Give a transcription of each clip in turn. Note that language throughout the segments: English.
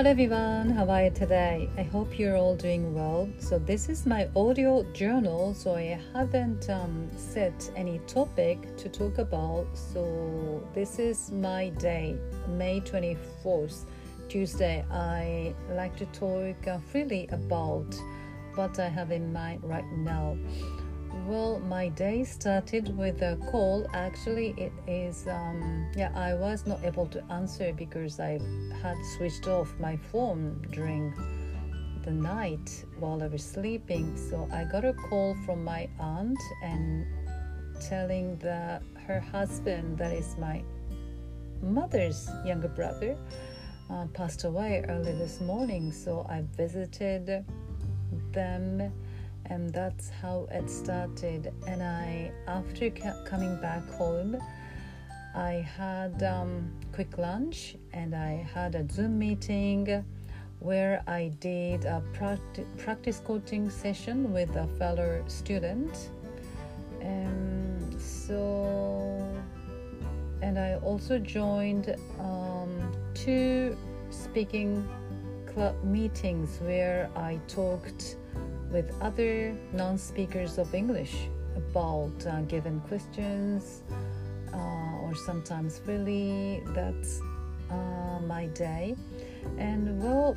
Hello everyone, how are you today? I hope you're all doing well. So, this is my audio journal, so I haven't um, set any topic to talk about. So, this is my day, May 24th, Tuesday. I like to talk uh, freely about what I have in mind right now. Well, my day started with a call. Actually, it is, um, yeah, I was not able to answer because I had switched off my phone during the night while I was sleeping. So I got a call from my aunt and telling that her husband, that is my mother's younger brother, uh, passed away early this morning. So I visited them and that's how it started. And i after coming back home i had um, quick lunch and i had a zoom meeting where i did a practi- practice coaching session with a fellow student. And so and i also joined um, two speaking club meetings where i talked with other non speakers of English about uh, given questions uh, or sometimes really that's uh, my day. And well,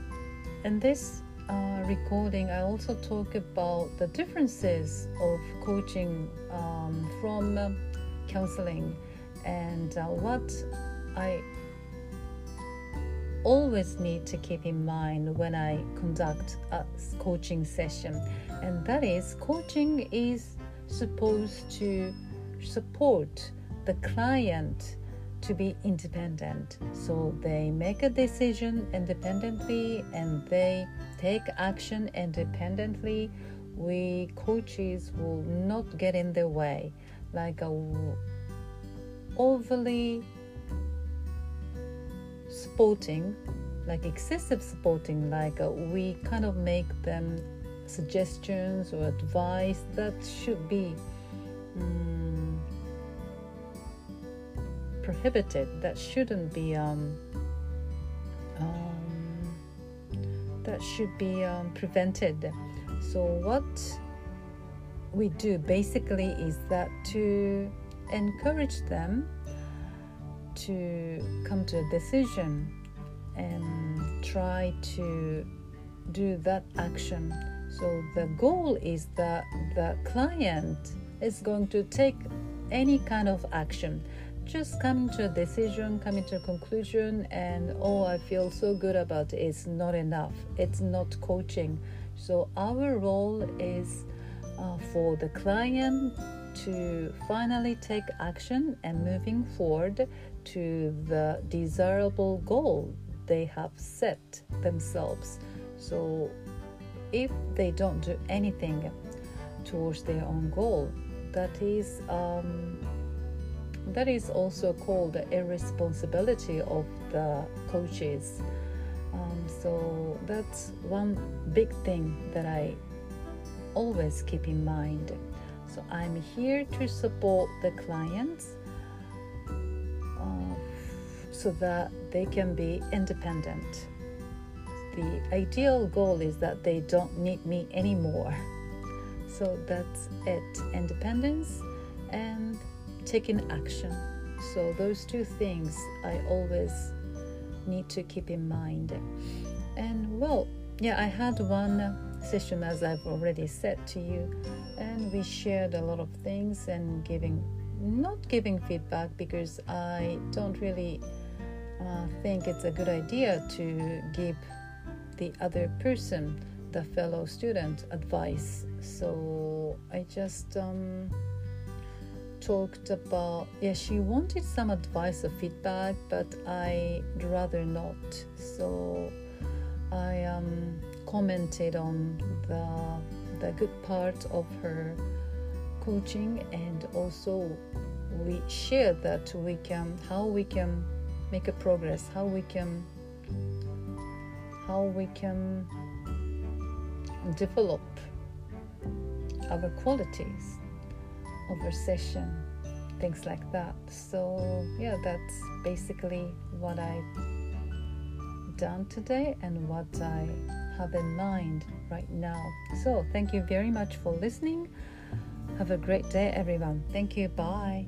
in this uh, recording, I also talk about the differences of coaching um, from uh, counseling and uh, what I always need to keep in mind when I conduct a coaching session, and that is coaching is supposed to support the client to be independent. So they make a decision independently and they take action independently. We coaches will not get in the way like a overly supporting, like excessive supporting, like uh, we kind of make them suggestions or advice that should be um, prohibited, that shouldn't be, um, um, that should be um, prevented. So, what we do basically is that to encourage them to come to a decision and try to do that action. So the goal is that the client is going to take any kind of action. Just coming to a decision, coming to a conclusion, and oh, I feel so good about it is not enough. It's not coaching. So, our role is uh, for the client to finally take action and moving forward to the desirable goal they have set themselves. So, if they don't do anything towards their own goal, that is um, that is also called the irresponsibility of the coaches. Um, so that's one big thing that I always keep in mind. So I'm here to support the clients so that they can be independent. The ideal goal is that they don't need me anymore. So that's it independence and taking action. So, those two things I always need to keep in mind. And well, yeah, I had one session as I've already said to you, and we shared a lot of things and giving not giving feedback because I don't really uh, think it's a good idea to give the other person, the fellow student, advice. So I just um, talked about, yeah, she wanted some advice or feedback, but I'd rather not. So I um, commented on the, the good part of her coaching and also we shared that we can how we can make a progress how we can how we can develop our qualities over session things like that so yeah that's basically what i done today and what I have in mind right now. So, thank you very much for listening. Have a great day, everyone. Thank you. Bye.